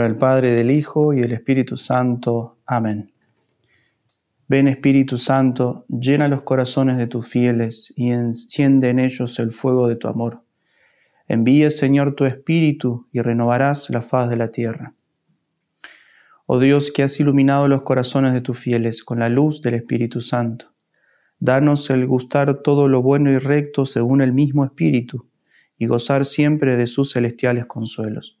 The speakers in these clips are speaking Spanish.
nombre del Padre, del Hijo y del Espíritu Santo. Amén. Ven Espíritu Santo, llena los corazones de tus fieles y enciende en ellos el fuego de tu amor. Envíe, Señor, tu Espíritu y renovarás la faz de la tierra. Oh Dios, que has iluminado los corazones de tus fieles con la luz del Espíritu Santo, danos el gustar todo lo bueno y recto según el mismo Espíritu y gozar siempre de sus celestiales consuelos.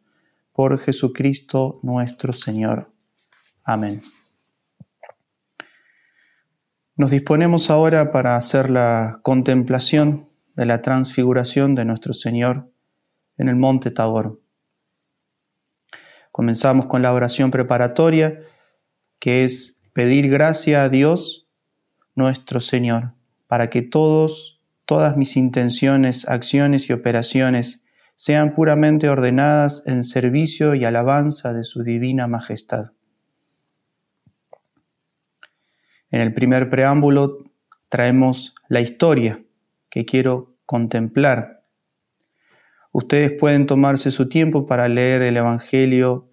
Por Jesucristo nuestro Señor. Amén. Nos disponemos ahora para hacer la contemplación de la transfiguración de nuestro Señor en el monte Tabor. Comenzamos con la oración preparatoria, que es pedir gracia a Dios nuestro Señor, para que todos, todas mis intenciones, acciones y operaciones sean puramente ordenadas en servicio y alabanza de su divina majestad. En el primer preámbulo traemos la historia que quiero contemplar. Ustedes pueden tomarse su tiempo para leer el Evangelio,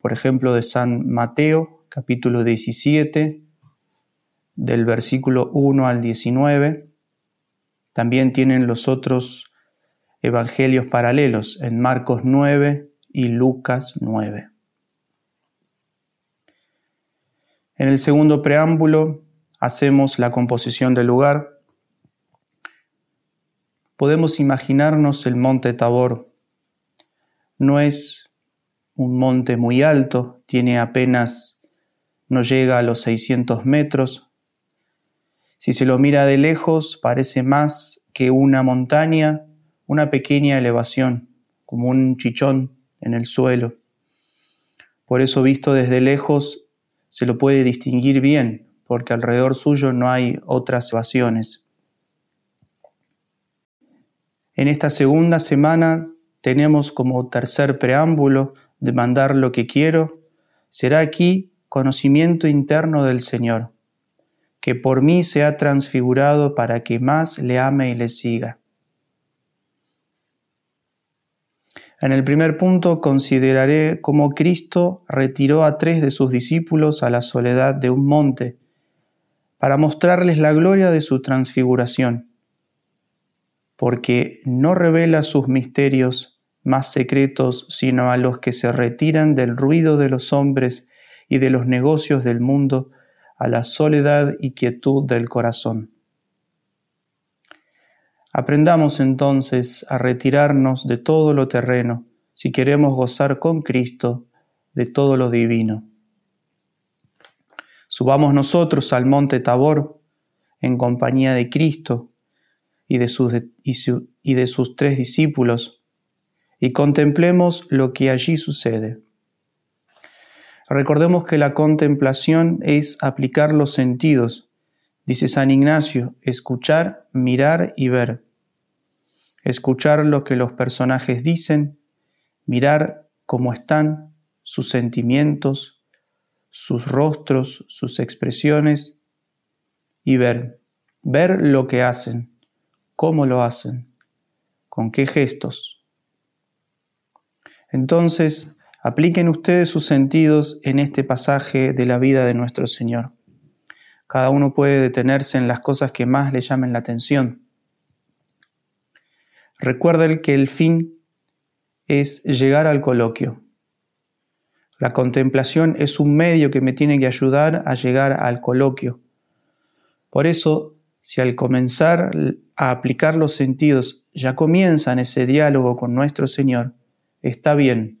por ejemplo, de San Mateo, capítulo 17, del versículo 1 al 19. También tienen los otros evangelios paralelos en Marcos 9 y Lucas 9. En el segundo preámbulo hacemos la composición del lugar. Podemos imaginarnos el monte Tabor. No es un monte muy alto, tiene apenas, no llega a los 600 metros. Si se lo mira de lejos, parece más que una montaña, una pequeña elevación, como un chichón en el suelo. Por eso visto desde lejos se lo puede distinguir bien, porque alrededor suyo no hay otras evasiones. En esta segunda semana tenemos como tercer preámbulo de mandar lo que quiero, será aquí conocimiento interno del Señor, que por mí se ha transfigurado para que más le ame y le siga. En el primer punto consideraré cómo Cristo retiró a tres de sus discípulos a la soledad de un monte para mostrarles la gloria de su transfiguración, porque no revela sus misterios más secretos sino a los que se retiran del ruido de los hombres y de los negocios del mundo a la soledad y quietud del corazón. Aprendamos entonces a retirarnos de todo lo terreno si queremos gozar con Cristo de todo lo divino. Subamos nosotros al monte Tabor en compañía de Cristo y de sus, y de sus tres discípulos y contemplemos lo que allí sucede. Recordemos que la contemplación es aplicar los sentidos Dice San Ignacio, escuchar, mirar y ver. Escuchar lo que los personajes dicen, mirar cómo están, sus sentimientos, sus rostros, sus expresiones y ver. Ver lo que hacen, cómo lo hacen, con qué gestos. Entonces, apliquen ustedes sus sentidos en este pasaje de la vida de nuestro Señor. Cada uno puede detenerse en las cosas que más le llamen la atención. Recuerden que el fin es llegar al coloquio. La contemplación es un medio que me tiene que ayudar a llegar al coloquio. Por eso, si al comenzar a aplicar los sentidos ya comienzan ese diálogo con nuestro Señor, está bien.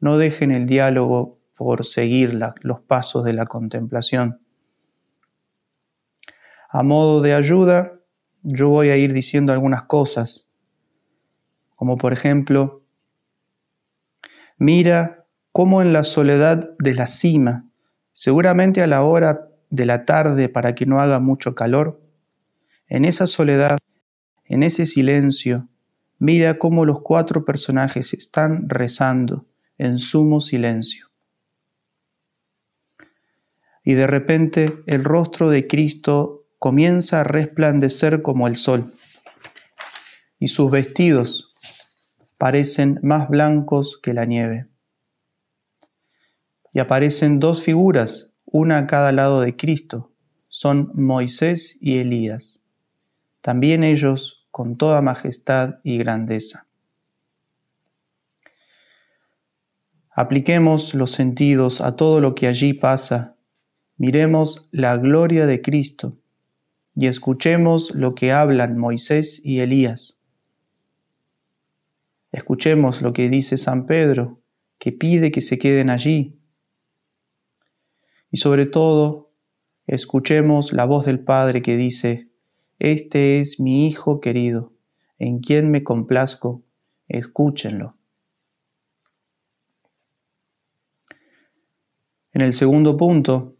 No dejen el diálogo por seguir los pasos de la contemplación. A modo de ayuda, yo voy a ir diciendo algunas cosas, como por ejemplo, mira cómo en la soledad de la cima, seguramente a la hora de la tarde para que no haga mucho calor, en esa soledad, en ese silencio, mira cómo los cuatro personajes están rezando en sumo silencio. Y de repente el rostro de Cristo comienza a resplandecer como el sol, y sus vestidos parecen más blancos que la nieve. y aparecen dos figuras, una a cada lado de Cristo. Son Moisés y Elías. También ellos con toda majestad y grandeza. Apliquemos los sentidos a todo lo que allí pasa. Miremos la gloria de Cristo y escuchemos lo que hablan Moisés y Elías. Escuchemos lo que dice San Pedro, que pide que se queden allí. Y sobre todo, escuchemos la voz del Padre que dice, Este es mi Hijo querido, en quien me complazco, escúchenlo. En el segundo punto,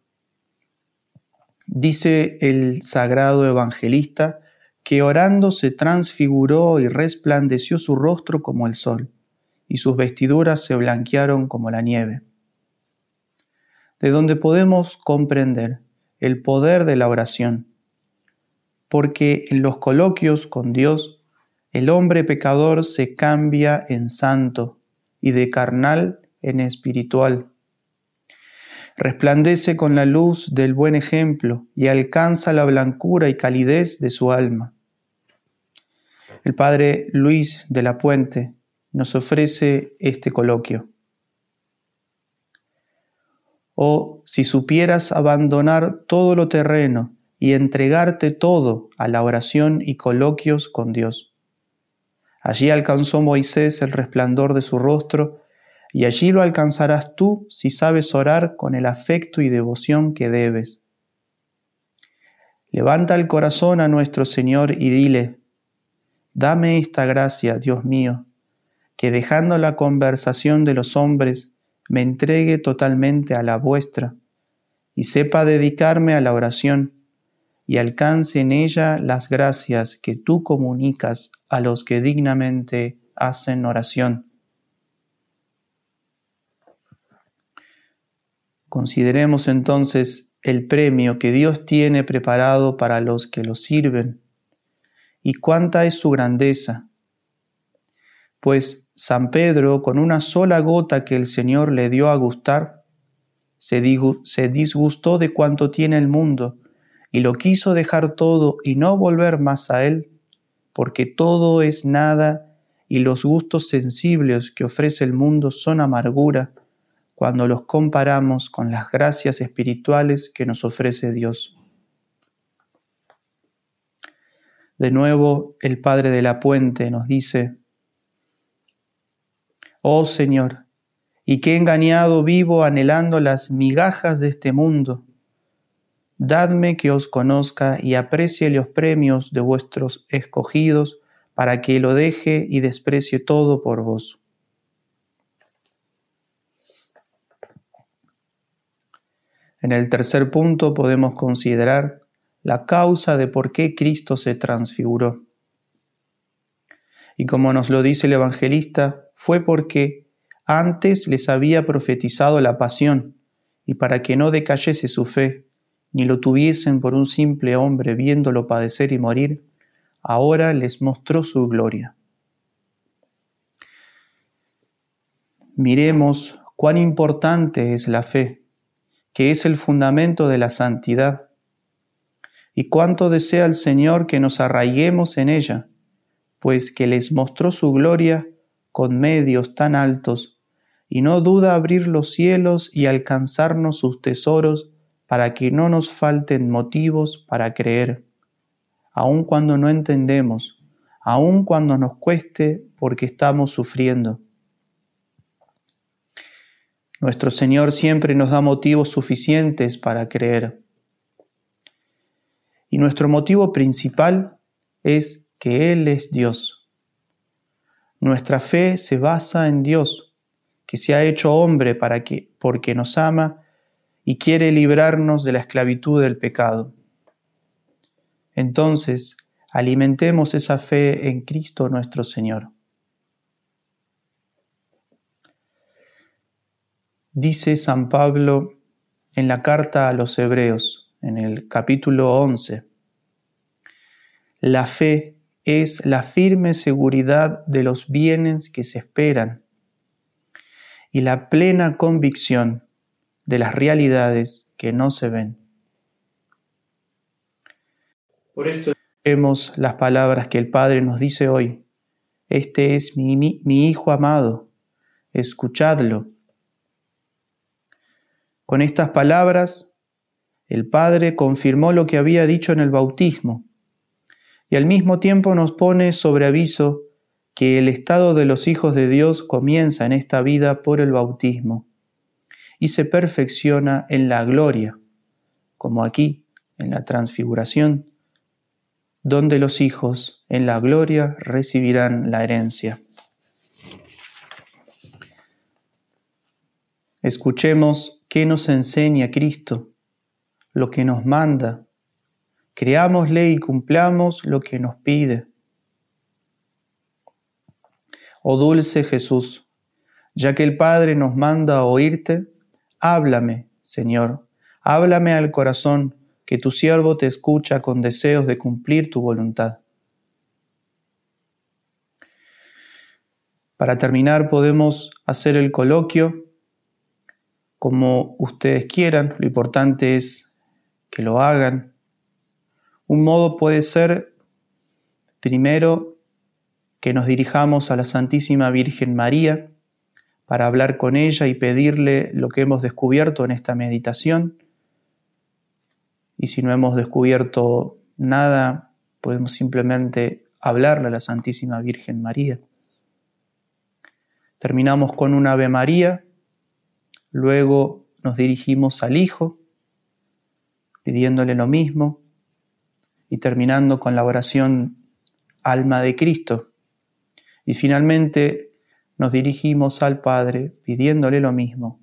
dice el sagrado evangelista que orando se transfiguró y resplandeció su rostro como el sol, y sus vestiduras se blanquearon como la nieve. De donde podemos comprender el poder de la oración, porque en los coloquios con Dios el hombre pecador se cambia en santo y de carnal en espiritual resplandece con la luz del buen ejemplo y alcanza la blancura y calidez de su alma. El padre Luis de la Puente nos ofrece este coloquio. Oh, si supieras abandonar todo lo terreno y entregarte todo a la oración y coloquios con Dios. Allí alcanzó Moisés el resplandor de su rostro y allí lo alcanzarás tú si sabes orar con el afecto y devoción que debes. Levanta el corazón a nuestro Señor y dile, dame esta gracia, Dios mío, que dejando la conversación de los hombres, me entregue totalmente a la vuestra, y sepa dedicarme a la oración, y alcance en ella las gracias que tú comunicas a los que dignamente hacen oración. Consideremos entonces el premio que Dios tiene preparado para los que lo sirven y cuánta es su grandeza. Pues San Pedro, con una sola gota que el Señor le dio a gustar, se, disgustó de cuanto tiene el mundo y lo quiso dejar todo y no volver más a él, porque todo es nada y los gustos sensibles que ofrece el mundo son amargura cuando los comparamos con las gracias espirituales que nos ofrece Dios. De nuevo, el Padre de la Puente nos dice, Oh Señor, y qué engañado vivo anhelando las migajas de este mundo. Dadme que os conozca y aprecie los premios de vuestros escogidos, para que lo deje y desprecie todo por vos. En el tercer punto podemos considerar la causa de por qué Cristo se transfiguró. Y como nos lo dice el evangelista, fue porque antes les había profetizado la pasión, y para que no decayese su fe, ni lo tuviesen por un simple hombre viéndolo padecer y morir, ahora les mostró su gloria. Miremos cuán importante es la fe que es el fundamento de la santidad. Y cuánto desea el Señor que nos arraiguemos en ella, pues que les mostró su gloria con medios tan altos, y no duda abrir los cielos y alcanzarnos sus tesoros para que no nos falten motivos para creer, aun cuando no entendemos, aun cuando nos cueste porque estamos sufriendo nuestro Señor siempre nos da motivos suficientes para creer. Y nuestro motivo principal es que Él es Dios. Nuestra fe se basa en Dios, que se ha hecho hombre para que, porque nos ama y quiere librarnos de la esclavitud del pecado. Entonces, alimentemos esa fe en Cristo nuestro Señor. Dice San Pablo en la carta a los Hebreos, en el capítulo 11. La fe es la firme seguridad de los bienes que se esperan y la plena convicción de las realidades que no se ven. Por esto vemos las palabras que el Padre nos dice hoy. Este es mi, mi, mi Hijo amado, escuchadlo. Con estas palabras, el Padre confirmó lo que había dicho en el bautismo y al mismo tiempo nos pone sobre aviso que el estado de los hijos de Dios comienza en esta vida por el bautismo y se perfecciona en la gloria, como aquí, en la transfiguración, donde los hijos en la gloria recibirán la herencia. Escuchemos qué nos enseña Cristo, lo que nos manda. Creámosle y cumplamos lo que nos pide. Oh dulce Jesús, ya que el Padre nos manda a oírte, háblame, Señor, háblame al corazón, que tu siervo te escucha con deseos de cumplir tu voluntad. Para terminar, podemos hacer el coloquio como ustedes quieran, lo importante es que lo hagan. Un modo puede ser, primero, que nos dirijamos a la Santísima Virgen María para hablar con ella y pedirle lo que hemos descubierto en esta meditación. Y si no hemos descubierto nada, podemos simplemente hablarle a la Santísima Virgen María. Terminamos con un Ave María Luego nos dirigimos al Hijo, pidiéndole lo mismo y terminando con la oración Alma de Cristo. Y finalmente nos dirigimos al Padre pidiéndole lo mismo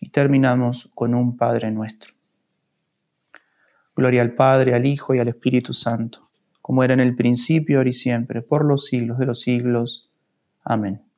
y terminamos con un Padre nuestro. Gloria al Padre, al Hijo y al Espíritu Santo, como era en el principio, ahora y siempre, por los siglos de los siglos. Amén.